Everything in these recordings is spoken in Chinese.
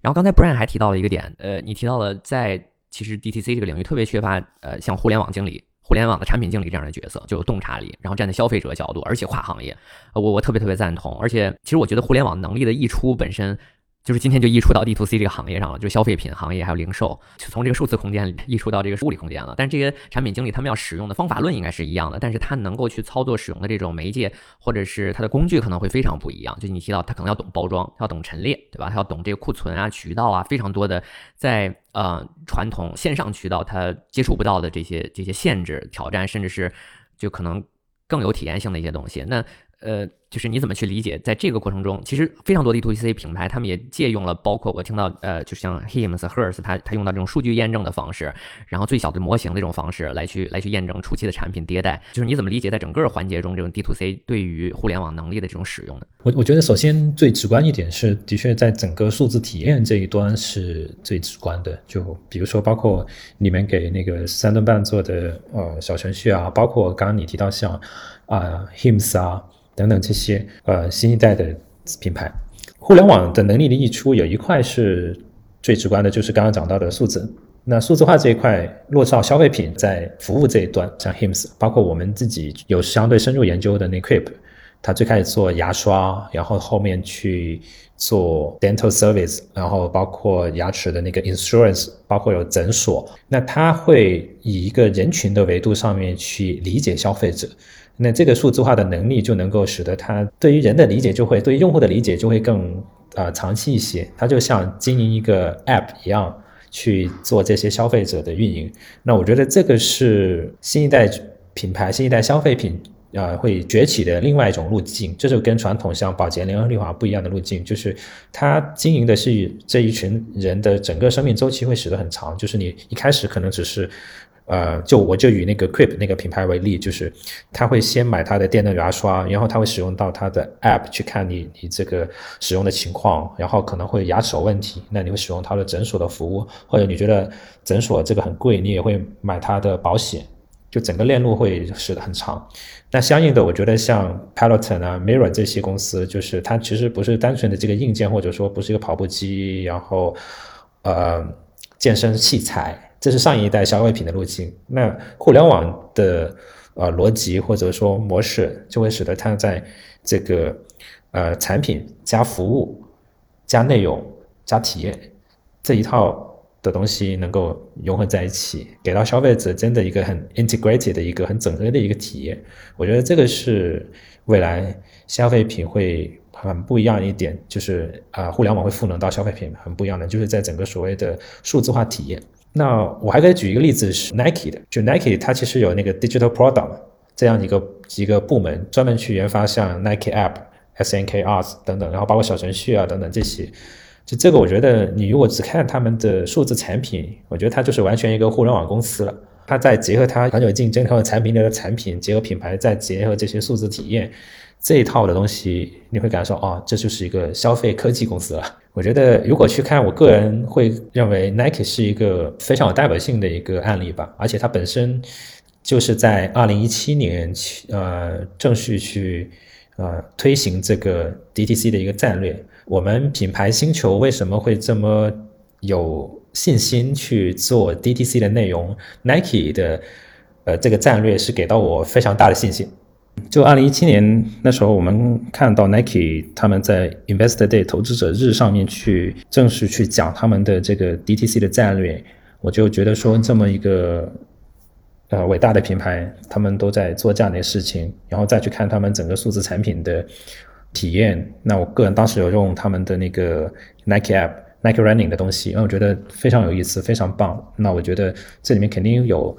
然后刚才 Brian 还提到了一个点，呃，你提到了在其实 DTC 这个领域特别缺乏呃像互联网经理、互联网的产品经理这样的角色，就有洞察力，然后站在消费者角度，而且跨行业，我我特别特别赞同。而且其实我觉得互联网能力的溢出本身。就是今天就溢出到 D to C 这个行业上了，就消费品行业还有零售，从这个数字空间溢出到这个物理空间了。但是这些产品经理他们要使用的方法论应该是一样的，但是他能够去操作使用的这种媒介或者是他的工具可能会非常不一样。就你提到他可能要懂包装，要懂陈列，对吧？他要懂这个库存啊、渠道啊，非常多的在呃传统线上渠道他接触不到的这些这些限制、挑战，甚至是就可能更有体验性的一些东西。那呃。就是你怎么去理解，在这个过程中，其实非常多的 D to C 品牌，他们也借用了，包括我听到，呃，就像 Hims、Hers，他他用到这种数据验证的方式，然后最小的模型这种方式来去来去验证初期的产品迭代。就是你怎么理解在整个环节中这种 D to C 对于互联网能力的这种使用呢？我我觉得首先最直观一点是，的确在整个数字体验这一端是最直观的。就比如说，包括你们给那个三顿半做的呃小程序啊，包括刚刚你提到像啊 Hims 啊。等等这些些呃新一代的品牌，互联网的能力的溢出有一块是最直观的，就是刚刚讲到的数字。那数字化这一块落到消费品在服务这一端，像 Hims，包括我们自己有相对深入研究的那 Quip，它最开始做牙刷，然后后面去做 dental service，然后包括牙齿的那个 insurance，包括有诊所，那它会以一个人群的维度上面去理解消费者。那这个数字化的能力就能够使得它对于人的理解就会对于用户的理解就会更啊长期一些。它就像经营一个 App 一样去做这些消费者的运营。那我觉得这个是新一代品牌、新一代消费品啊会崛起的另外一种路径。这就跟传统像宝洁、联合利华不一样的路径，就是它经营的是这一群人的整个生命周期会使得很长。就是你一开始可能只是。呃，就我就以那个 Crip 那个品牌为例，就是他会先买他的电动牙刷，然后他会使用到他的 App 去看你你这个使用的情况，然后可能会牙齿有问题，那你会使用他的诊所的服务，或者你觉得诊所这个很贵，你也会买他的保险，就整个链路会使得很长。那相应的，我觉得像 Peloton 啊、Mirror 这些公司，就是它其实不是单纯的这个硬件，或者说不是一个跑步机，然后呃健身器材。这是上一代消费品的路径。那互联网的呃逻辑或者说模式，就会使得它在这个呃产品加服务加内容加体验这一套的东西能够融合在一起，给到消费者真的一个很 integrated 的一个很整合的一个体验。我觉得这个是未来消费品会很不一样一点，就是啊互联网会赋能到消费品很不一样的，就是在整个所谓的数字化体验。那我还可以举一个例子是 Nike 的，就 Nike 它其实有那个 Digital Product 这样一个一个部门，专门去研发像 Nike App、SNKRS 等等，然后包括小程序啊等等这些。就这个，我觉得你如果只看他们的数字产品，我觉得它就是完全一个互联网公司了。它再结合它很有竞争、很有产品力的产品，结合品牌，再结合这些数字体验。这一套的东西，你会感受哦，这就是一个消费科技公司了。我觉得，如果去看，我个人会认为 Nike 是一个非常有代表性的一个案例吧。而且它本身就是在二零一七年，呃，正式去呃推行这个 DTC 的一个战略。我们品牌星球为什么会这么有信心去做 DTC 的内容？Nike 的呃这个战略是给到我非常大的信心。就二零一七年那时候，我们看到 Nike 他们在 Investor Day 投资者日上面去正式去讲他们的这个 DTC 的战略，我就觉得说这么一个呃伟大的品牌，他们都在做这样的事情，然后再去看他们整个数字产品的体验。那我个人当时有用他们的那个 Nike App、Nike Running 的东西，因为我觉得非常有意思，非常棒。那我觉得这里面肯定有。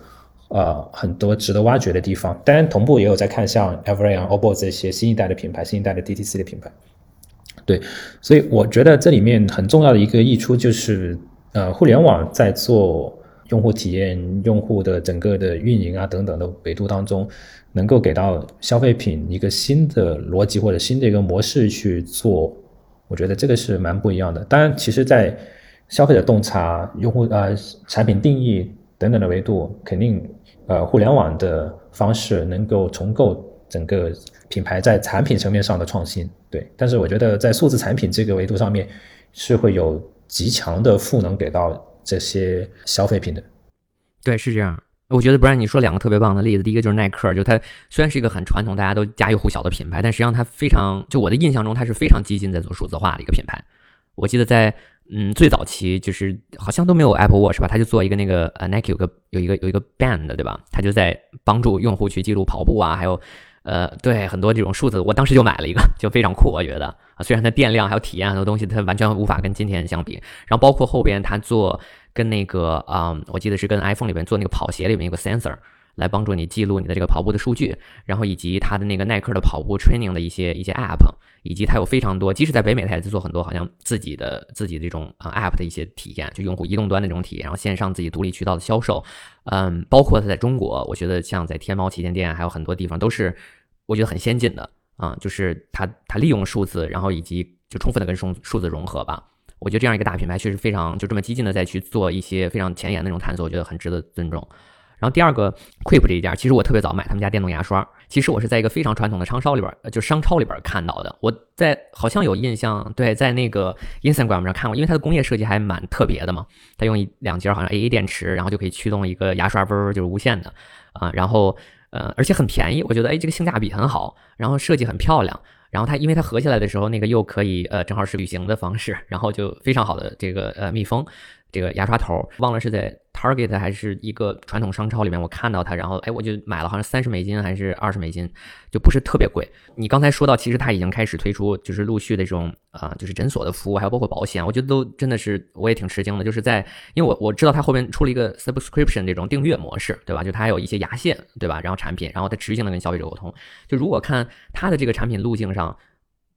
呃，很多值得挖掘的地方。当然，同步也有在看像 Every on OPPO 这些新一代的品牌，新一代的 DTC 的品牌。对，所以我觉得这里面很重要的一个溢出就是，呃，互联网在做用户体验、用户的整个的运营啊等等的维度当中，能够给到消费品一个新的逻辑或者新的一个模式去做。我觉得这个是蛮不一样的。当然，其实，在消费者洞察、用户呃产品定义等等的维度，肯定。呃，互联网的方式能够重构整个品牌在产品层面上的创新，对。但是我觉得在数字产品这个维度上面，是会有极强的赋能给到这些消费品的。对，是这样。我觉得不然你说两个特别棒的例子，第一个就是耐克，就它虽然是一个很传统、大家都家喻户晓的品牌，但实际上它非常，就我的印象中，它是非常激进在做数字化的一个品牌。我记得在嗯最早期，就是好像都没有 Apple Watch 吧，他就做一个那个呃 Nike 有个有一个有一个 Band 对吧？他就在帮助用户去记录跑步啊，还有呃对很多这种数字，我当时就买了一个，就非常酷，我觉得啊，虽然它电量还有体验很多东西，它完全无法跟今天相比。然后包括后边他做。跟那个啊，我记得是跟 iPhone 里面做那个跑鞋里面有个 sensor 来帮助你记录你的这个跑步的数据，然后以及它的那个耐克的跑步 training 的一些一些 app，以及它有非常多，即使在北美它也在做很多好像自己的自己的这种啊 app 的一些体验，就用户移动端的这种体验，然后线上自己独立渠道的销售，嗯，包括它在中国，我觉得像在天猫旗舰店还有很多地方都是我觉得很先进的啊，就是它它利用数字，然后以及就充分的跟数数字融合吧。我觉得这样一个大品牌确实非常就这么激进的再去做一些非常前沿的那种探索，我觉得很值得尊重。然后第二个，Quip 这一家，其实我特别早买他们家电动牙刷，其实我是在一个非常传统的商超里边，就商超里边看到的。我在好像有印象，对，在那个 Instagram 上看过，因为它的工业设计还蛮特别的嘛。它用一两节好像 AA 电池，然后就可以驱动一个牙刷，嗡就是无线的啊。然后呃，而且很便宜，我觉得哎，这个性价比很好，然后设计很漂亮。然后它，因为它合起来的时候，那个又可以，呃，正好是旅行的方式，然后就非常好的这个呃密封。这个牙刷头忘了是在 Target 还是一个传统商超里面，我看到它，然后哎，我就买了，好像三十美金还是二十美金，就不是特别贵。你刚才说到，其实它已经开始推出，就是陆续的这种啊，就是诊所的服务，还有包括保险，我觉得都真的是我也挺吃惊的。就是在因为我我知道它后面出了一个 subscription 这种订阅模式，对吧？就它还有一些牙线，对吧？然后产品，然后它持续性的跟消费者沟通。就如果看它的这个产品路径上。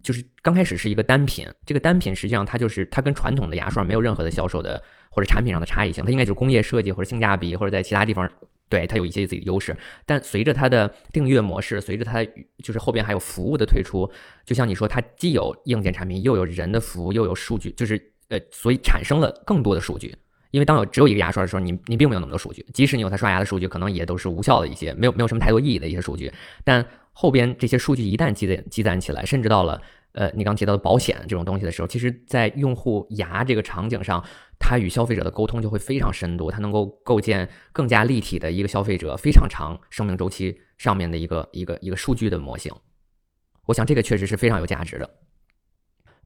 就是刚开始是一个单品，这个单品实际上它就是它跟传统的牙刷没有任何的销售的或者产品上的差异性，它应该就是工业设计或者性价比或者在其他地方对它有一些自己的优势。但随着它的订阅模式，随着它就是后边还有服务的推出，就像你说，它既有硬件产品，又有人的服务，又有数据，就是呃，所以产生了更多的数据。因为当有只有一个牙刷的时候，你你并没有那么多数据，即使你有它刷牙的数据，可能也都是无效的一些，没有没有什么太多意义的一些数据。但后边这些数据一旦积攒积攒起来，甚至到了呃你刚提到的保险这种东西的时候，其实，在用户牙这个场景上，它与消费者的沟通就会非常深度，它能够构建更加立体的一个消费者非常长生命周期上面的一个一个一个数据的模型。我想这个确实是非常有价值的。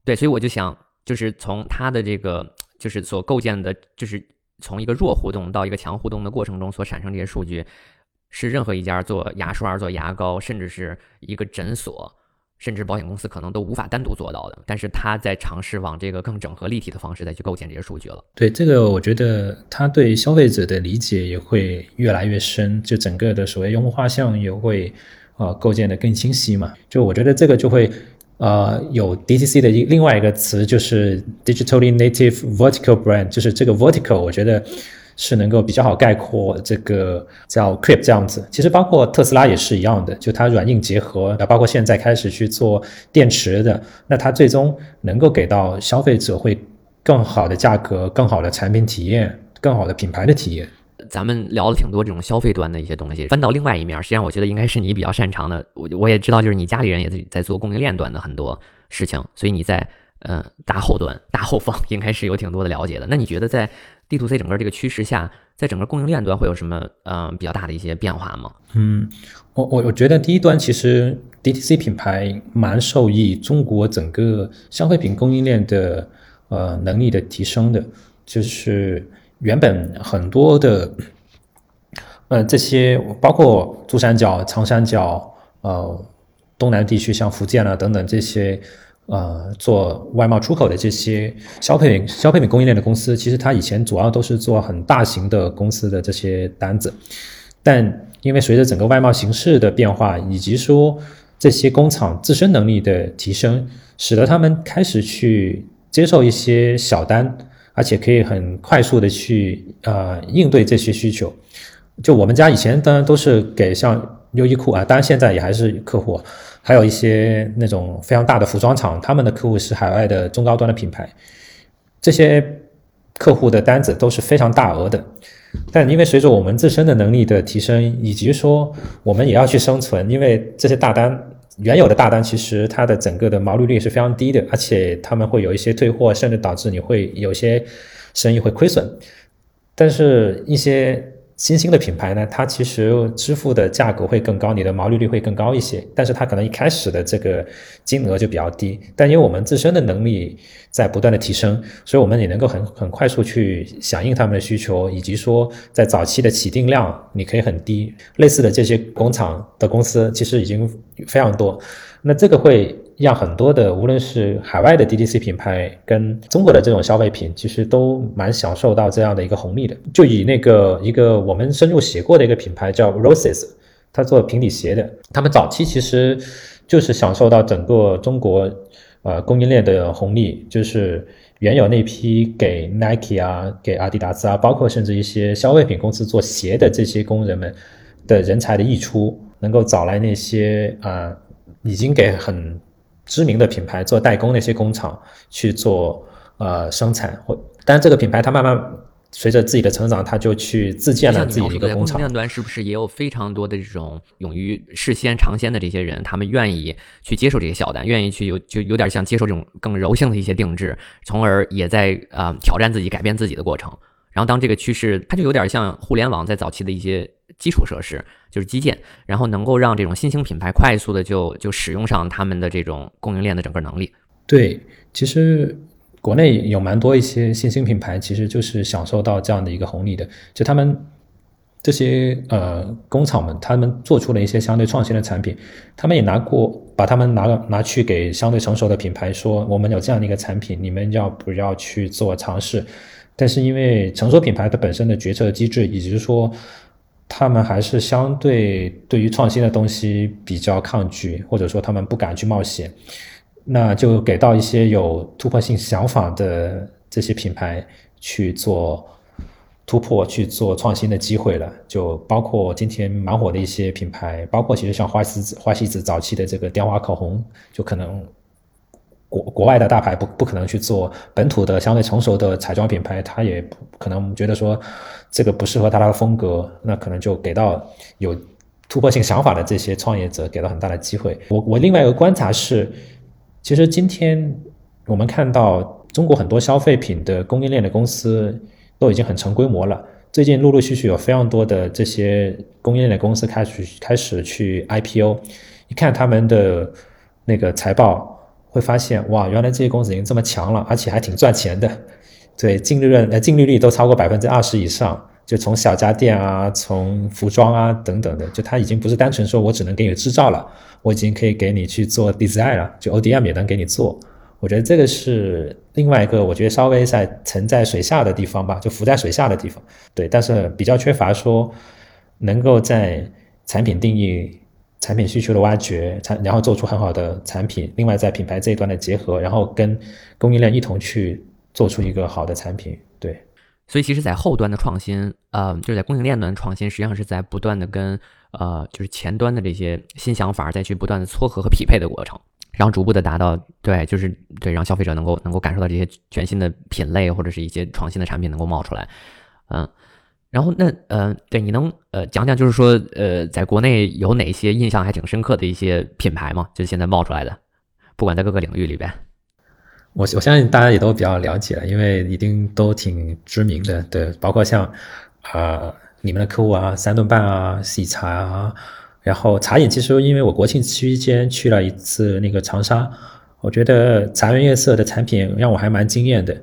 对，所以我就想，就是从它的这个。就是所构建的，就是从一个弱互动到一个强互动的过程中所产生这些数据，是任何一家做牙刷、做牙膏，甚至是一个诊所，甚至保险公司可能都无法单独做到的。但是他在尝试往这个更整合立体的方式再去构建这些数据了。对这个，我觉得他对消费者的理解也会越来越深，就整个的所谓用户画像也会啊构建的更清晰嘛。就我觉得这个就会。呃，有 DTC 的另外一个词就是 digitally native vertical brand，就是这个 vertical，我觉得是能够比较好概括这个叫 Crip 这样子。其实包括特斯拉也是一样的，就它软硬结合，包括现在开始去做电池的，那它最终能够给到消费者会更好的价格、更好的产品体验、更好的品牌的体验。咱们聊了挺多这种消费端的一些东西，翻到另外一面，实际上我觉得应该是你比较擅长的。我我也知道，就是你家里人也在在做供应链端的很多事情，所以你在嗯大后端、大后方应该是有挺多的了解的。那你觉得在 D to C 整个这个趋势下，在整个供应链端会有什么嗯比较大的一些变化吗？嗯，我我我觉得第一端其实 D T C 品牌蛮受益中国整个消费品供应链的呃能力的提升的，就是。原本很多的，呃，这些包括珠三角、长三角、呃，东南地区像福建啊等等这些，呃，做外贸出口的这些消费品消费品供应链的公司，其实它以前主要都是做很大型的公司的这些单子，但因为随着整个外贸形势的变化，以及说这些工厂自身能力的提升，使得他们开始去接受一些小单。而且可以很快速的去呃应对这些需求。就我们家以前当然都是给像优衣库啊，当然现在也还是客户，还有一些那种非常大的服装厂，他们的客户是海外的中高端的品牌，这些客户的单子都是非常大额的。但因为随着我们自身的能力的提升，以及说我们也要去生存，因为这些大单原有的大单其实它的整个的毛利率是非常低的，而且他们会有一些退货，甚至导致你会有些生意会亏损。但是，一些新兴的品牌呢，它其实支付的价格会更高，你的毛利率会更高一些。但是它可能一开始的这个金额就比较低。但因为我们自身的能力在不断的提升，所以我们也能够很很快速去响应他们的需求，以及说在早期的起订量你可以很低。类似的这些工厂的公司其实已经非常多。那这个会让很多的，无论是海外的 DTC 品牌跟中国的这种消费品，其实都蛮享受到这样的一个红利的。就以那个一个我们深入写过的一个品牌叫 Roses，它做平底鞋的，他们早期其实就是享受到整个中国呃供应链的红利，就是原有那批给 Nike 啊、给阿迪达斯啊，包括甚至一些消费品公司做鞋的这些工人们的人才的溢出，能够找来那些啊。已经给很知名的品牌做代工，那些工厂去做呃生产，或但这个品牌它慢慢随着自己的成长，它就去自建了自己的一个工厂。供应链端是不是也有非常多的这种勇于事先尝鲜的这些人？他们愿意去接受这些小单，愿意去有就有点像接受这种更柔性的一些定制，从而也在啊挑战自己、改变自己的过程。然后当这个趋势，它就有点像互联网在早期的一些。基础设施就是基建，然后能够让这种新兴品牌快速的就就使用上他们的这种供应链的整个能力。对，其实国内有蛮多一些新兴品牌，其实就是享受到这样的一个红利的。就他们这些呃工厂们，他们做出了一些相对创新的产品，他们也拿过把他们拿了拿去给相对成熟的品牌说，我们有这样的一个产品，你们要不要去做尝试？但是因为成熟品牌它本身的决策机制，以及说。他们还是相对对于创新的东西比较抗拒，或者说他们不敢去冒险，那就给到一些有突破性想法的这些品牌去做突破、去做创新的机会了。就包括今天蛮火的一些品牌，包括其实像花西子、花西子早期的这个电话口红，就可能。国国外的大牌不不可能去做本土的相对成熟的彩妆品牌，他也不可能觉得说这个不适合他的风格，那可能就给到有突破性想法的这些创业者给了很大的机会。我我另外一个观察是，其实今天我们看到中国很多消费品的供应链的公司都已经很成规模了，最近陆陆续续有非常多的这些供应链的公司开始开始去 IPO，一看他们的那个财报。会发现哇，原来这些公司已经这么强了，而且还挺赚钱的，对净利润呃净利率都超过百分之二十以上。就从小家电啊，从服装啊等等的，就它已经不是单纯说我只能给你制造了，我已经可以给你去做 design 了，就 ODM 也能给你做。我觉得这个是另外一个，我觉得稍微在沉在水下的地方吧，就浮在水下的地方。对，但是比较缺乏说能够在产品定义。产品需求的挖掘，产然后做出很好的产品。另外，在品牌这一端的结合，然后跟供应链一同去做出一个好的产品。对，所以其实，在后端的创新，呃，就是在供应链端创新，实际上是在不断的跟呃，就是前端的这些新想法再去不断的撮合和匹配的过程，然后逐步的达到对，就是对，让消费者能够能够感受到这些全新的品类或者是一些创新的产品能够冒出来，嗯。然后那呃，对，你能呃讲讲，就是说呃，在国内有哪些印象还挺深刻的一些品牌吗？就是现在冒出来的，不管在各个领域里边。我我相信大家也都比较了解了，因为一定都挺知名的，对，包括像啊你们的客户啊，三顿半啊，喜茶啊，然后茶饮，其实因为我国庆期间去了一次那个长沙，我觉得茶颜悦色的产品让我还蛮惊艳的，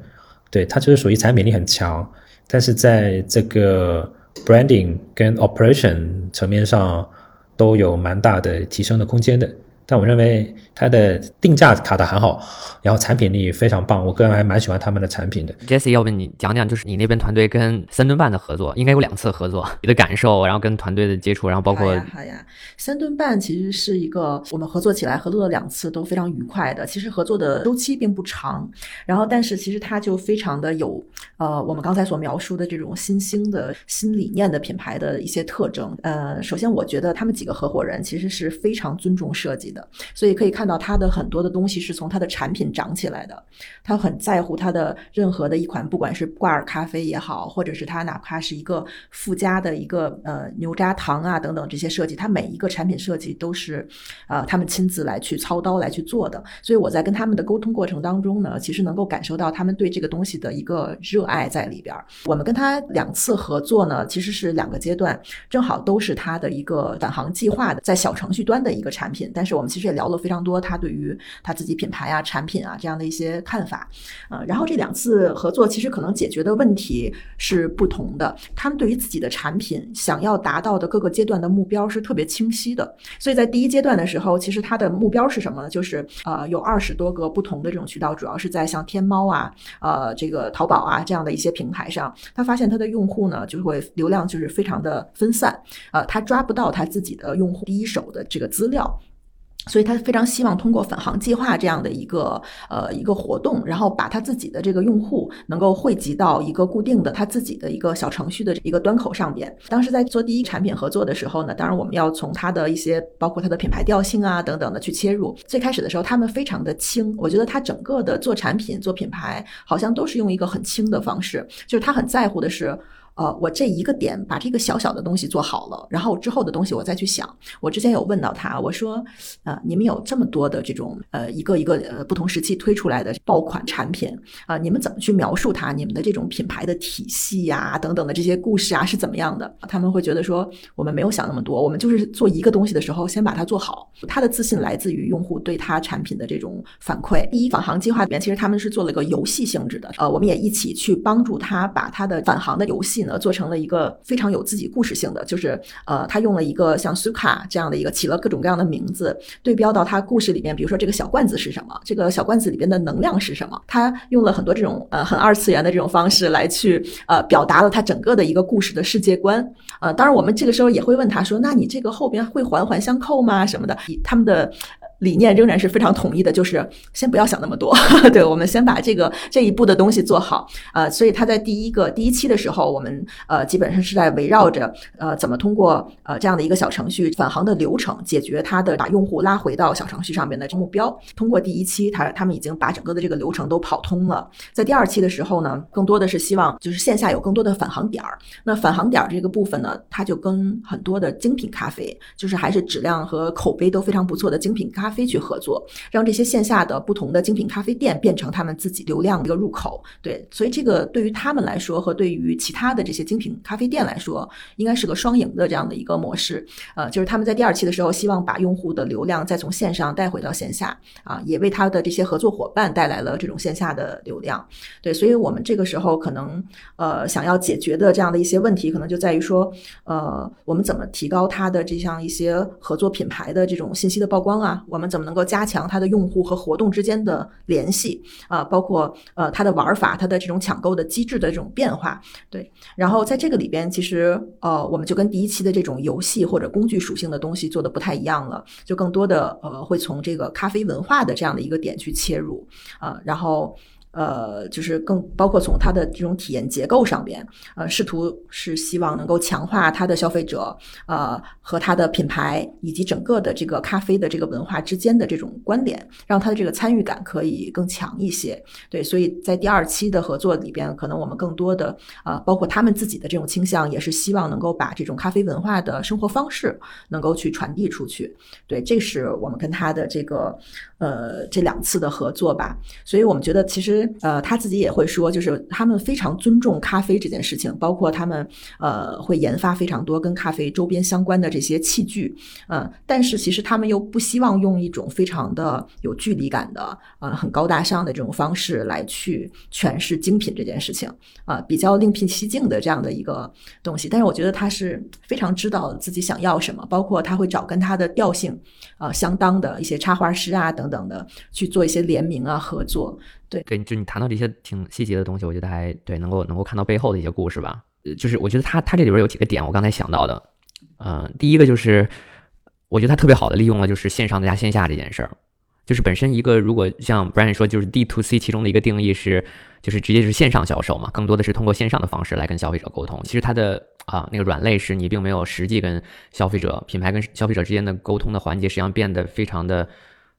对，它就是属于产品力很强。但是在这个 branding 跟 operation 层面上都有蛮大的提升的空间的。但我认为它的定价卡的很好，然后产品力非常棒，我个人还蛮喜欢他们的产品的。Jesse，要不你讲讲，就是你那边团队跟三顿半的合作，应该有两次合作，你的感受，然后跟团队的接触，然后包括好呀，三顿半其实是一个我们合作起来合作了两次都非常愉快的，其实合作的周期并不长，然后但是其实它就非常的有呃我们刚才所描述的这种新兴的新理念的品牌的一些特征。呃，首先我觉得他们几个合伙人其实是非常尊重设计。的，所以可以看到他的很多的东西是从他的产品长起来的。他很在乎他的任何的一款，不管是挂耳咖啡也好，或者是他哪怕是一个附加的一个呃牛轧糖啊等等这些设计，他每一个产品设计都是呃他们亲自来去操刀来去做的。所以我在跟他们的沟通过程当中呢，其实能够感受到他们对这个东西的一个热爱在里边。我们跟他两次合作呢，其实是两个阶段，正好都是他的一个返航计划的在小程序端的一个产品。但是我我们其实也聊了非常多他对于他自己品牌啊、产品啊这样的一些看法。呃，然后这两次合作其实可能解决的问题是不同的。他们对于自己的产品想要达到的各个阶段的目标是特别清晰的。所以在第一阶段的时候，其实他的目标是什么呢？就是呃，有二十多个不同的这种渠道，主要是在像天猫啊、呃这个淘宝啊这样的一些平台上，他发现他的用户呢就会流量就是非常的分散，呃，他抓不到他自己的用户第一手的这个资料。所以他非常希望通过返航计划这样的一个呃一个活动，然后把他自己的这个用户能够汇集到一个固定的他自己的一个小程序的一个端口上边。当时在做第一产品合作的时候呢，当然我们要从它的一些包括它的品牌调性啊等等的去切入。最开始的时候他们非常的轻，我觉得他整个的做产品做品牌好像都是用一个很轻的方式，就是他很在乎的是。呃，我这一个点把这个小小的东西做好了，然后之后的东西我再去想。我之前有问到他，我说，呃，你们有这么多的这种呃一个一个呃不同时期推出来的爆款产品啊，你们怎么去描述它？你们的这种品牌的体系呀等等的这些故事啊是怎么样的？他们会觉得说，我们没有想那么多，我们就是做一个东西的时候先把它做好。他的自信来自于用户对他产品的这种反馈。第一返航计划里面，其实他们是做了一个游戏性质的，呃，我们也一起去帮助他把他的返航的游戏。呢，做成了一个非常有自己故事性的，就是呃，他用了一个像苏卡这样的一个起了各种各样的名字，对标到他故事里面，比如说这个小罐子是什么，这个小罐子里边的能量是什么，他用了很多这种呃很二次元的这种方式来去呃表达了他整个的一个故事的世界观。呃，当然我们这个时候也会问他说，那你这个后边会环环相扣吗？什么的？他们的。理念仍然是非常统一的，就是先不要想那么多，对我们先把这个这一步的东西做好。呃，所以他在第一个第一期的时候，我们呃基本上是在围绕着呃怎么通过呃这样的一个小程序返航的流程，解决他的把用户拉回到小程序上面的目标。通过第一期，他他们已经把整个的这个流程都跑通了。在第二期的时候呢，更多的是希望就是线下有更多的返航点儿。那返航点儿这个部分呢，它就跟很多的精品咖啡，就是还是质量和口碑都非常不错的精品咖。啡去合作，让这些线下的不同的精品咖啡店变成他们自己流量的一个入口。对，所以这个对于他们来说和对于其他的这些精品咖啡店来说，应该是个双赢的这样的一个模式。呃，就是他们在第二期的时候，希望把用户的流量再从线上带回到线下，啊，也为他的这些合作伙伴带来了这种线下的流量。对，所以我们这个时候可能呃想要解决的这样的一些问题，可能就在于说，呃，我们怎么提高它的这项一些合作品牌的这种信息的曝光啊？我们怎么能够加强它的用户和活动之间的联系啊？包括呃它的玩法、它的这种抢购的机制的这种变化，对。然后在这个里边，其实呃我们就跟第一期的这种游戏或者工具属性的东西做的不太一样了，就更多的呃会从这个咖啡文化的这样的一个点去切入啊，然后。呃，就是更包括从它的这种体验结构上边，呃，试图是希望能够强化它的消费者，呃，和它的品牌以及整个的这个咖啡的这个文化之间的这种关联，让它的这个参与感可以更强一些。对，所以在第二期的合作里边，可能我们更多的，呃，包括他们自己的这种倾向，也是希望能够把这种咖啡文化的生活方式能够去传递出去。对，这是我们跟他的这个，呃，这两次的合作吧。所以我们觉得其实。呃，他自己也会说，就是他们非常尊重咖啡这件事情，包括他们呃会研发非常多跟咖啡周边相关的这些器具，嗯，但是其实他们又不希望用一种非常的有距离感的呃很高大上的这种方式来去诠释精品这件事情，啊，比较另辟蹊径的这样的一个东西。但是我觉得他是非常知道自己想要什么，包括他会找跟他的调性啊相当的一些插画师啊等等的去做一些联名啊合作。对，就你谈到这些挺细节的东西，我觉得还对，能够能够看到背后的一些故事吧。就是我觉得他他这里边有几个点，我刚才想到的，嗯，第一个就是我觉得他特别好的利用了就是线上加线下这件事儿，就是本身一个如果像 Brian 说，就是 D to C 其中的一个定义是，就是直接是线上销售嘛，更多的是通过线上的方式来跟消费者沟通。其实它的啊那个软肋是你并没有实际跟消费者、品牌跟消费者之间的沟通的环节，实际上变得非常的，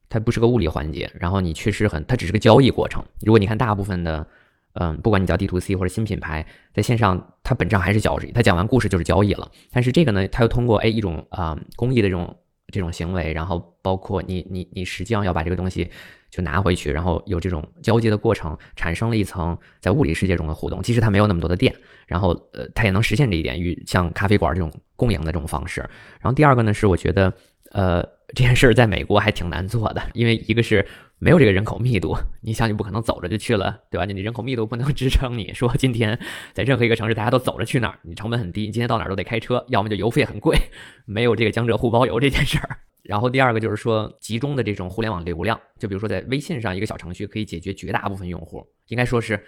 它不是个物理环节。然后你确实很，它只是个交易过程。如果你看大部分的，嗯，不管你叫 D to C 或者新品牌，在线上它本质上还是交易，它讲完故事就是交易了。但是这个呢，它又通过哎一种啊公益的这种。这种行为，然后包括你你你实际上要把这个东西就拿回去，然后有这种交接的过程，产生了一层在物理世界中的互动。即使它没有那么多的店，然后呃，它也能实现这一点，与像咖啡馆这种共赢的这种方式。然后第二个呢，是我觉得呃这件事儿在美国还挺难做的，因为一个是。没有这个人口密度，你想你不可能走着就去了，对吧？你人口密度不能 支撑你说今天在任何一个城市大家都走着去哪儿，你成本很低，你今天到哪儿都得开车，要么就油费很贵，没有这个江浙沪包邮这件事儿。然后第二个就是说集中的这种互联网流量，就比如说在微信上一个小程序可以解决绝大部分用户，应该说是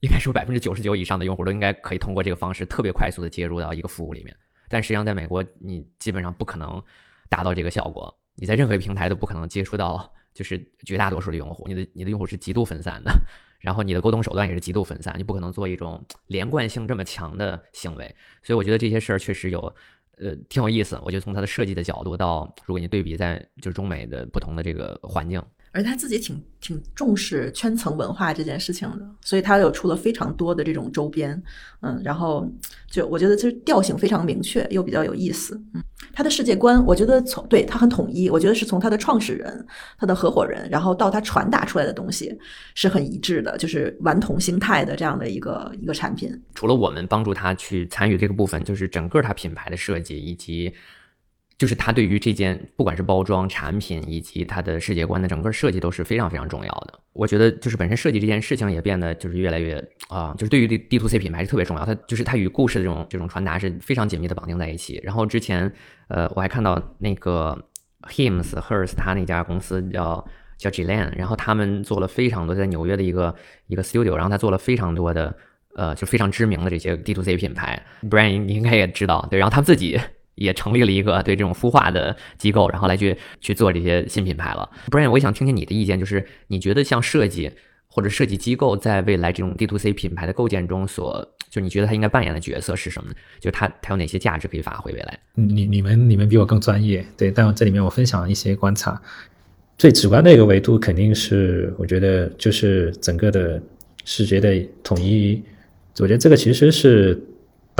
应该说百分之九十九以上的用户都应该可以通过这个方式特别快速的接入到一个服务里面。但实际上在美国你基本上不可能达到这个效果，你在任何平台都不可能接触到。就是绝大多数的用户，你的你的用户是极度分散的，然后你的沟通手段也是极度分散，你不可能做一种连贯性这么强的行为，所以我觉得这些事儿确实有，呃，挺有意思。我觉得从它的设计的角度到，如果你对比在就是中美的不同的这个环境。而他自己挺挺重视圈层文化这件事情的，所以他有出了非常多的这种周边，嗯，然后就我觉得就是调性非常明确，又比较有意思，嗯，他的世界观我觉得从对他很统一，我觉得是从他的创始人、他的合伙人，然后到他传达出来的东西是很一致的，就是顽童心态的这样的一个一个产品。除了我们帮助他去参与这个部分，就是整个他品牌的设计以及。就是他对于这件，不管是包装、产品以及他的世界观的整个设计都是非常非常重要的。我觉得，就是本身设计这件事情也变得就是越来越啊，就是对于 D D to C 品牌是特别重要。它就是它与故事的这种这种传达是非常紧密的绑定在一起。然后之前，呃，我还看到那个 Hims Hers 他那家公司叫叫 Gillan，然后他们做了非常多在纽约的一个一个 studio，然后他做了非常多的呃就非常知名的这些 D to C 品牌，Brian 你应该也知道对，然后他们自己。也成立了一个对这种孵化的机构，然后来去去做这些新品牌了。Brian，我也想听听你的意见，就是你觉得像设计或者设计机构在未来这种 D to C 品牌的构建中，所就你觉得它应该扮演的角色是什么呢？就它它有哪些价值可以发挥？未来，你你们你们比我更专业，对，但这里面我分享一些观察。最直观的一个维度肯定是，我觉得就是整个的视觉的统一。我觉得这个其实是。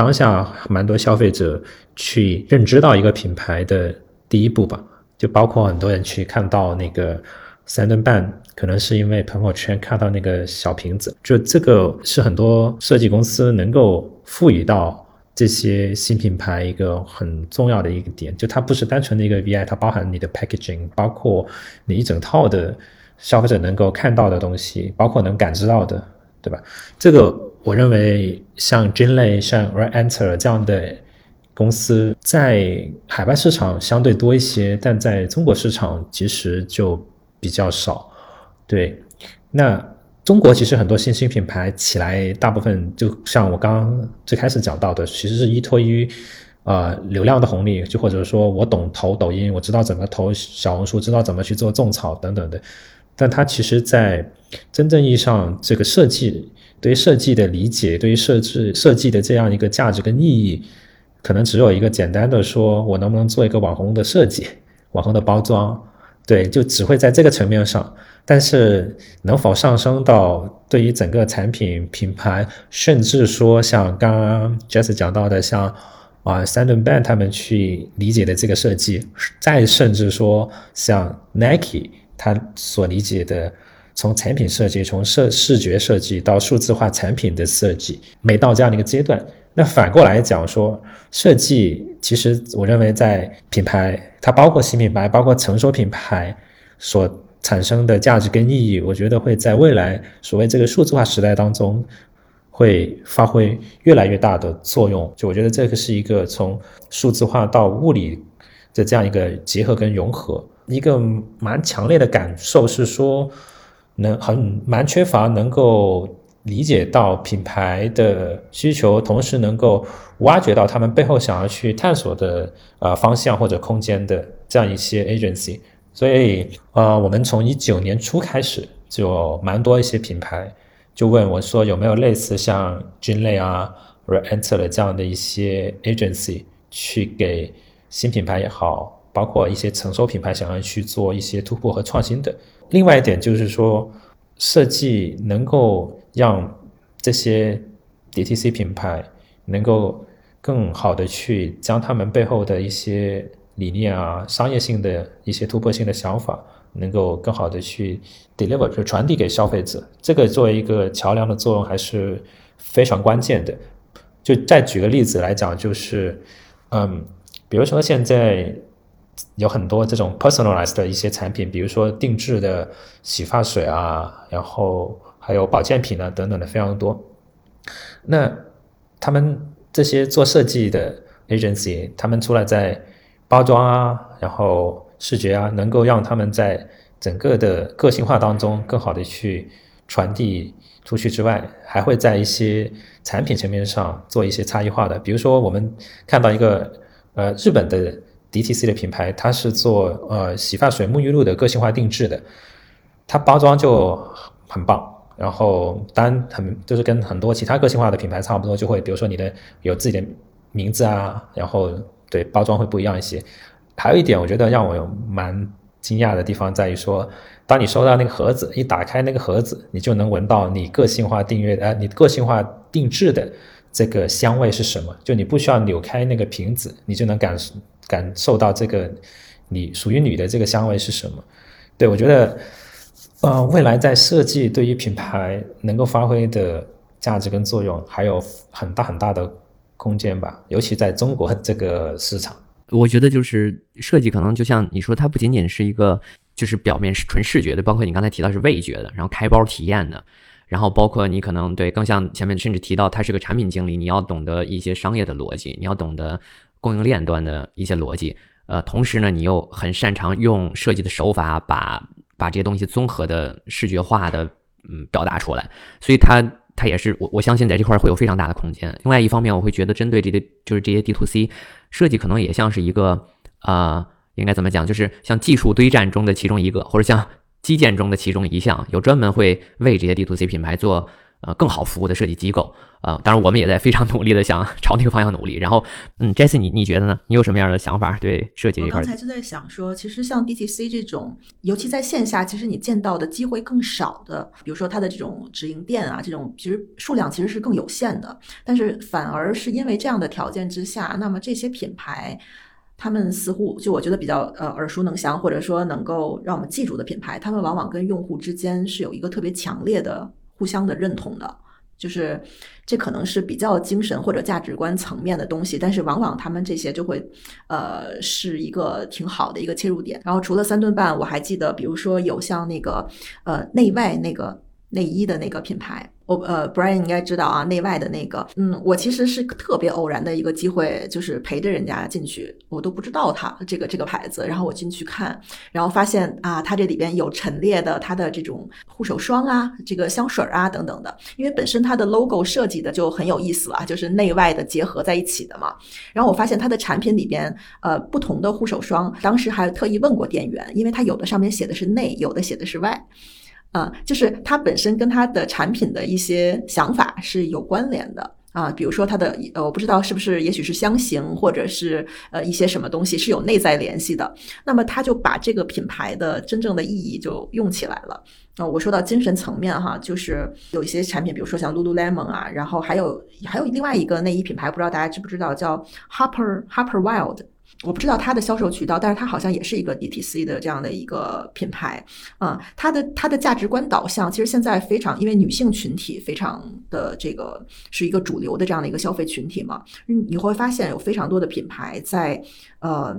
当下蛮多消费者去认知到一个品牌的第一步吧，就包括很多人去看到那个三顿半，可能是因为朋友圈看到那个小瓶子，就这个是很多设计公司能够赋予到这些新品牌一个很重要的一个点，就它不是单纯的一个 VI，它包含你的 packaging，包括你一整套的消费者能够看到的东西，包括能感知到的，对吧？这个。我认为像 Jinley、像 Red Enter 这样的公司在海外市场相对多一些，但在中国市场其实就比较少。对，那中国其实很多新兴品牌起来，大部分就像我刚刚最开始讲到的，其实是依托于呃流量的红利，就或者说我懂投抖音，我知道怎么投小红书，知道怎么去做种草等等的，但它其实在真正意义上这个设计。对于设计的理解，对于设置设计的这样一个价值跟意义，可能只有一个简单的说，我能不能做一个网红的设计，网红的包装，对，就只会在这个层面上。但是能否上升到对于整个产品品牌，甚至说像刚刚 Jess 讲到的，像啊三顿半他们去理解的这个设计，再甚至说像 Nike 他所理解的。从产品设计，从视视觉设计到数字化产品的设计，每到这样的一个阶段，那反过来讲说，设计其实我认为在品牌，它包括新品牌，包括成熟品牌所产生的价值跟意义，我觉得会在未来所谓这个数字化时代当中，会发挥越来越大的作用。就我觉得这个是一个从数字化到物理的这样一个结合跟融合，一个蛮强烈的感受是说。能很蛮缺乏能够理解到品牌的需求，同时能够挖掘到他们背后想要去探索的呃方向或者空间的这样一些 agency，所以呃，我们从一九年初开始就蛮多一些品牌就问我说有没有类似像君类啊或者 Enter 的这样的一些 agency 去给新品牌也好，包括一些成熟品牌想要去做一些突破和创新的。另外一点就是说，设计能够让这些 DTC 品牌能够更好的去将他们背后的一些理念啊、商业性的一些突破性的想法，能够更好的去 deliver，就传递给消费者。这个作为一个桥梁的作用还是非常关键的。就再举个例子来讲，就是嗯，比如说现在。有很多这种 personalized 的一些产品，比如说定制的洗发水啊，然后还有保健品啊等等的非常多。那他们这些做设计的 agency，他们除了在包装啊，然后视觉啊，能够让他们在整个的个性化当中更好的去传递出去之外，还会在一些产品层面上做一些差异化的。比如说，我们看到一个呃日本的。DTC 的品牌，它是做呃洗发水、沐浴露的个性化定制的，它包装就很棒。然后当很就是跟很多其他个性化的品牌差不多，就会比如说你的有自己的名字啊，然后对包装会不一样一些。还有一点，我觉得让我蛮惊讶的地方在于说，当你收到那个盒子，一打开那个盒子，你就能闻到你个性化订阅呃你个性化定制的这个香味是什么。就你不需要扭开那个瓶子，你就能感。感受到这个你属于你的这个香味是什么？对我觉得，呃，未来在设计对于品牌能够发挥的价值跟作用，还有很大很大的空间吧。尤其在中国这个市场，我觉得就是设计可能就像你说，它不仅仅是一个就是表面是纯视觉的，包括你刚才提到是味觉的，然后开包体验的，然后包括你可能对更像前面甚至提到它是个产品经理，你要懂得一些商业的逻辑，你要懂得。供应链端的一些逻辑，呃，同时呢，你又很擅长用设计的手法把把这些东西综合的视觉化的嗯表达出来，所以它它也是我我相信在这块会有非常大的空间。另外一方面，我会觉得针对这些就是这些 D to C 设计，可能也像是一个啊，应该怎么讲，就是像技术堆栈中的其中一个，或者像基建中的其中一项，有专门会为这些 D to C 品牌做。呃，更好服务的设计机构啊，当然我们也在非常努力的想朝那个方向努力。然后，嗯，Jesse，你你觉得呢？你有什么样的想法？对设计这块？我刚才就在想说，其实像 DTC 这种，尤其在线下，其实你见到的机会更少的，比如说它的这种直营店啊，这种其实数量其实是更有限的。但是反而是因为这样的条件之下，那么这些品牌，他们似乎就我觉得比较呃耳熟能详，或者说能够让我们记住的品牌，他们往往跟用户之间是有一个特别强烈的。互相的认同的，就是这可能是比较精神或者价值观层面的东西，但是往往他们这些就会，呃，是一个挺好的一个切入点。然后除了三顿半，我还记得，比如说有像那个呃内外那个内衣的那个品牌。我呃，Brian 应该知道啊，内外的那个，嗯，我其实是特别偶然的一个机会，就是陪着人家进去，我都不知道他这个这个牌子，然后我进去看，然后发现啊，它这里边有陈列的它的这种护手霜啊，这个香水啊等等的，因为本身它的 logo 设计的就很有意思了，就是内外的结合在一起的嘛。然后我发现它的产品里边，呃，不同的护手霜，当时还特意问过店员，因为它有的上面写的是内，有的写的是外。啊，就是它本身跟它的产品的一些想法是有关联的啊，比如说它的呃，我不知道是不是，也许是香型，或者是呃一些什么东西是有内在联系的。那么他就把这个品牌的真正的意义就用起来了。啊，我说到精神层面哈，就是有一些产品，比如说像 Lululemon 啊，然后还有还有另外一个内衣品牌，不知道大家知不知道，叫 Harper Harper Wild。我不知道它的销售渠道，但是它好像也是一个 DTC 的这样的一个品牌，啊，它的它的价值观导向，其实现在非常，因为女性群体非常的这个是一个主流的这样的一个消费群体嘛，你会发现有非常多的品牌在呃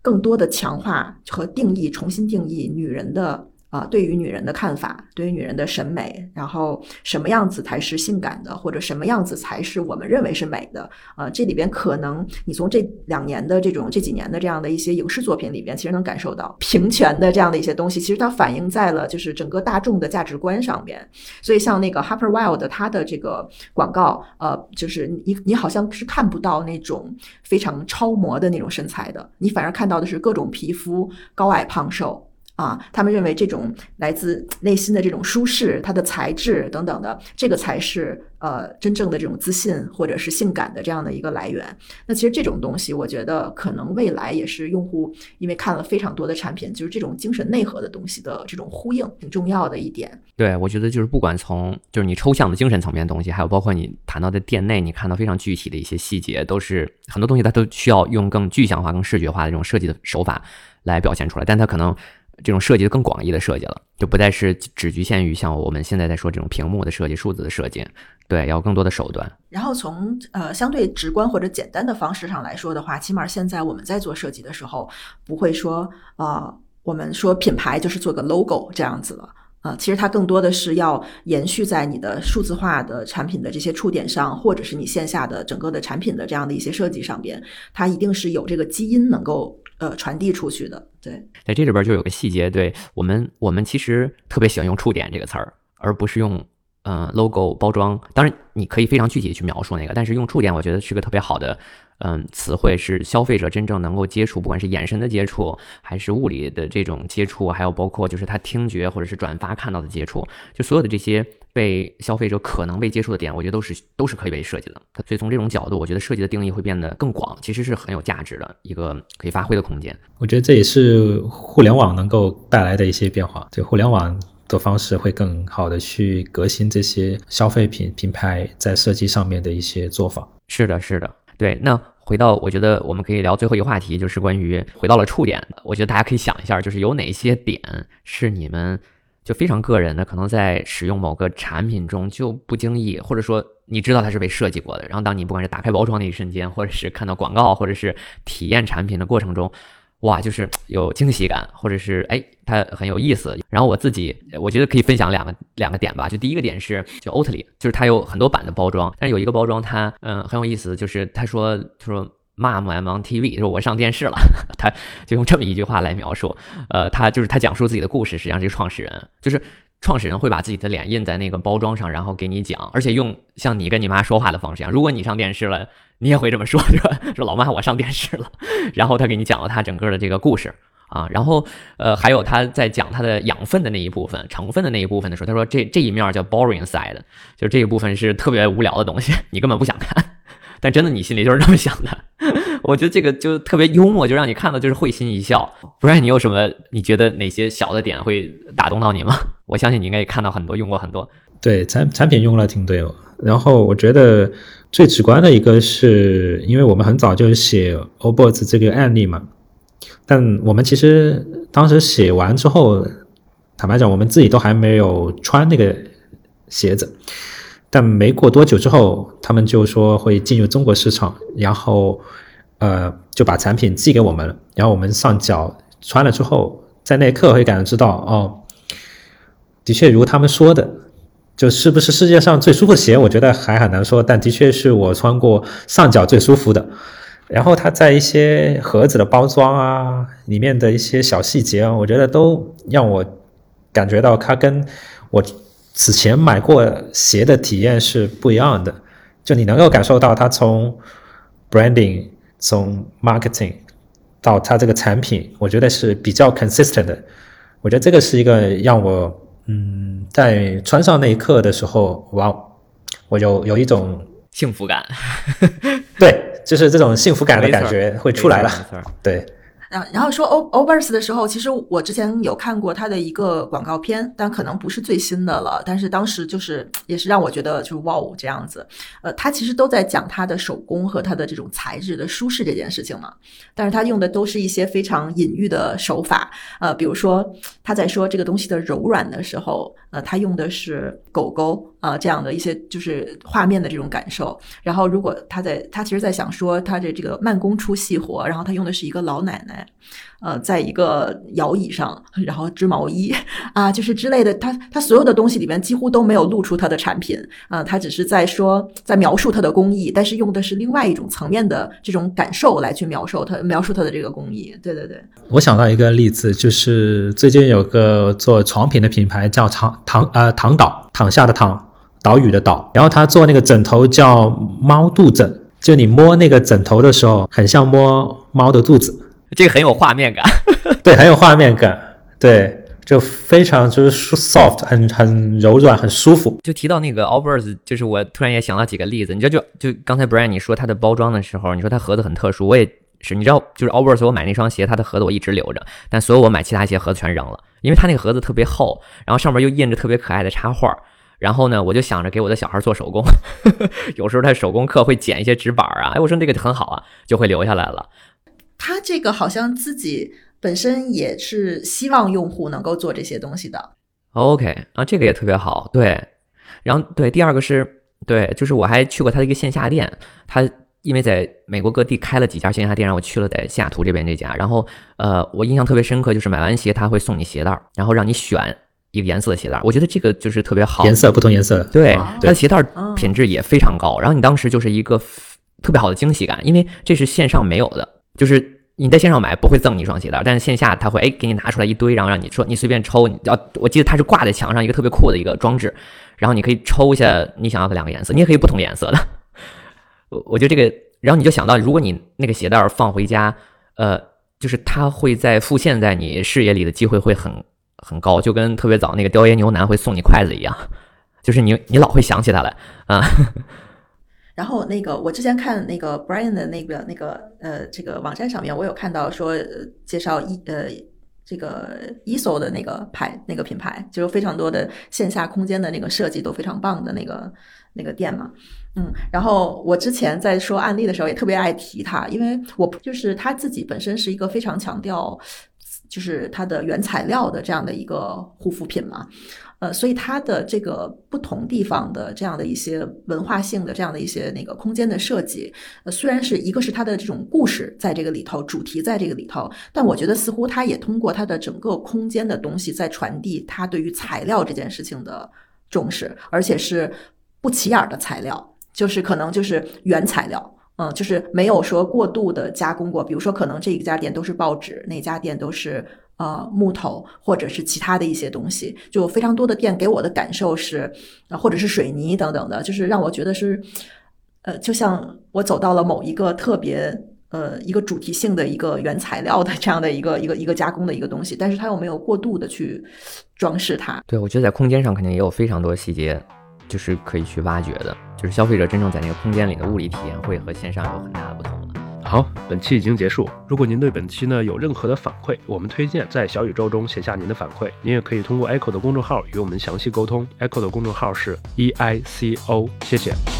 更多的强化和定义，重新定义女人的啊，对于女人的看法，对于女人的审美，然后什么样子才是性感的，或者什么样子才是我们认为是美的？呃，这里边可能你从这两年的这种这几年的这样的一些影视作品里边，其实能感受到平权的这样的一些东西，其实它反映在了就是整个大众的价值观上面。所以像那个 Harper Wild 它的这个广告，呃，就是你你好像是看不到那种非常超模的那种身材的，你反而看到的是各种皮肤高矮胖瘦。啊，他们认为这种来自内心的这种舒适，它的材质等等的，这个才是呃真正的这种自信或者是性感的这样的一个来源。那其实这种东西，我觉得可能未来也是用户因为看了非常多的产品，就是这种精神内核的东西的这种呼应，挺重要的一点。对，我觉得就是不管从就是你抽象的精神层面的东西，还有包括你谈到的店内，你看到非常具体的一些细节，都是很多东西它都需要用更具象化、更视觉化的这种设计的手法来表现出来，但它可能。这种设计的更广义的设计了，就不再是只局限于像我们现在在说这种屏幕的设计、数字的设计，对，要更多的手段。然后从呃相对直观或者简单的方式上来说的话，起码现在我们在做设计的时候，不会说呃我们说品牌就是做个 logo 这样子了啊，其实它更多的是要延续在你的数字化的产品的这些触点上，或者是你线下的整个的产品的这样的一些设计上边，它一定是有这个基因能够。呃，传递出去的，对，在这里边就有个细节，对我们，我们其实特别喜欢用触点这个词儿，而不是用嗯 logo 包装。当然，你可以非常具体的去描述那个，但是用触点，我觉得是个特别好的。嗯，词汇是消费者真正能够接触，不管是眼神的接触，还是物理的这种接触，还有包括就是他听觉或者是转发看到的接触，就所有的这些被消费者可能被接触的点，我觉得都是都是可以被设计的。所以从这种角度，我觉得设计的定义会变得更广，其实是很有价值的一个可以发挥的空间。我觉得这也是互联网能够带来的一些变化，就互联网的方式会更好的去革新这些消费品品牌在设计上面的一些做法。是的，是的。对，那回到我觉得我们可以聊最后一个话题，就是关于回到了触点。我觉得大家可以想一下，就是有哪些点是你们就非常个人的，可能在使用某个产品中就不经意，或者说你知道它是被设计过的，然后当你不管是打开包装那一瞬间，或者是看到广告，或者是体验产品的过程中。哇，就是有惊喜感，或者是哎，它很有意思。然后我自己，我觉得可以分享两个两个点吧。就第一个点是，就 Oatly，就是它有很多版的包装，但是有一个包装它，嗯，很有意思，就是他说，他说 Mom I'm on TV，就是我上电视了，他就用这么一句话来描述。呃，他就是他讲述自己的故事，实际上这个创始人就是。创始人会把自己的脸印在那个包装上，然后给你讲，而且用像你跟你妈说话的方式一样。如果你上电视了，你也会这么说，是吧？说老妈，我上电视了。然后他给你讲了他整个的这个故事啊，然后呃，还有他在讲他的养分的那一部分、成分的那一部分的时候，他说这这一面叫 boring side，就这一部分是特别无聊的东西，你根本不想看。但真的，你心里就是这么想的。我觉得这个就特别幽默，就让你看到就是会心一笑。不然你有什么？你觉得哪些小的点会打动到你吗？我相信你应该也看到很多，用过很多。对，产产品用了挺多。然后我觉得最直观的一个是，因为我们很早就写 o b o s 这个案例嘛。但我们其实当时写完之后，坦白讲，我们自己都还没有穿那个鞋子。但没过多久之后，他们就说会进入中国市场，然后，呃，就把产品寄给我们了。然后我们上脚穿了之后，在那一刻会感觉到，哦，的确如他们说的，就是不是世界上最舒服的鞋，我觉得还很难说。但的确是我穿过上脚最舒服的。然后它在一些盒子的包装啊，里面的一些小细节啊，我觉得都让我感觉到它跟我。此前买过鞋的体验是不一样的，就你能够感受到它从 branding、从 marketing 到它这个产品，我觉得是比较 consistent 的。我觉得这个是一个让我嗯，在穿上那一刻的时候，哇，我有有一种幸福感。对，就是这种幸福感的感觉会出来了。对。然然后说 O o v e r s 的时候，其实我之前有看过他的一个广告片，但可能不是最新的了。但是当时就是也是让我觉得就是哇哦这样子。呃，他其实都在讲他的手工和他的这种材质的舒适这件事情嘛。但是他用的都是一些非常隐喻的手法。呃，比如说他在说这个东西的柔软的时候，呃，他用的是狗狗啊、这样的一些就是画面的这种感受。然后如果他在他其实在想说他的这个慢工出细活，然后他用的是一个老奶奶，呃，在一个摇椅上，然后织毛衣啊，就是之类的。他他所有的东西里面几乎都没有露出他的产品啊、他只是在说在描述他的工艺，但是用的是另外一种层面的这种感受来去描述他描述他的这个工艺。对对对，我想到一个例子，就是最近有个做床品的品牌叫躺躺呃躺岛，躺下的躺，岛屿的岛，然后他做那个枕头叫猫肚枕，就你摸那个枕头的时候，很像摸猫的肚子，这个很有画面感。对，很有画面感，对，就非常就是舒 soft，很很柔软，很舒服。就提到那个 Allbirds，就是我突然也想到几个例子。你知道就，就刚才 Brian 你说它的包装的时候，你说它盒子很特殊，我也是。你知道，就是 Allbirds 我买那双鞋，它的盒子我一直留着，但所有我买其他鞋盒子全扔了，因为它那个盒子特别厚，然后上面又印着特别可爱的插画。然后呢，我就想着给我的小孩做手工，有时候他手工课会剪一些纸板啊，哎，我说这个很好啊，就会留下来了。他这个好像自己本身也是希望用户能够做这些东西的。OK 啊，这个也特别好，对。然后对，第二个是对，就是我还去过他的一个线下店，他因为在美国各地开了几家线下店，让我去了在西雅图这边这家。然后呃，我印象特别深刻，就是买完鞋他会送你鞋带儿，然后让你选一个颜色的鞋带儿，我觉得这个就是特别好。颜色不同颜色，对，哦它的鞋带儿嗯品质也非常高。然后你当时就是一个特别好的惊喜感，因为这是线上没有的，就是你在线上买不会赠你一双鞋带，但是线下他会哎给你拿出来一堆，然后让你说你随便抽。你要我记得它是挂在墙上一个特别酷的一个装置，然后你可以抽一下你想要的两个颜色，你也可以不同颜色的。我我觉得这个，然后你就想到，如果你那个鞋带儿放回家，呃，就是它会在复现在你视野里的机会会很很高，就跟特别早那个雕爷牛腩会送你筷子一样，就是你你老会想起它来啊。然后那个我之前看那个 Brian 的那个那个呃这个网站上面，我有看到说、介绍一呃这个 ESO 的那个牌那个品牌，就是非常多的线下空间的那个设计都非常棒的那个那个店嘛。嗯，然后我之前在说案例的时候也特别爱提它，因为我就是他自己本身是一个非常强调就是它的原材料的这样的一个护肤品嘛。呃，所以它的这个不同地方的这样的一些文化性的这样的一些那个空间的设计，呃，虽然是一个是它的这种故事在这个里头，主题在这个里头，但我觉得似乎它也通过它的整个空间的东西在传递它对于材料这件事情的重视，而且是不起眼儿的材料，就是可能就是原材料。嗯，就是没有说过度的加工过，比如说可能这一家店都是报纸，那家店都是呃木头或者是其他的一些东西，就非常多的店给我的感受是，呃或者是水泥等等的，就是让我觉得是，呃，就像我走到了某一个特别呃一个主题性的一个原材料的这样的一个一个一个加工的一个东西，但是它又没有过度的去装饰它，对，我觉得在空间上肯定也有非常多细节，就是可以去挖掘的，就是消费者真正在那个空间里的物理体验会和线上有很大的不同。好，本期已经结束。如果您对本期呢有任何的反馈，我们推荐在小宇宙中写下您的反馈。您也可以通过 Echo 的公众号与我们详细沟通。Echo 的公众号是 E I C O，谢谢。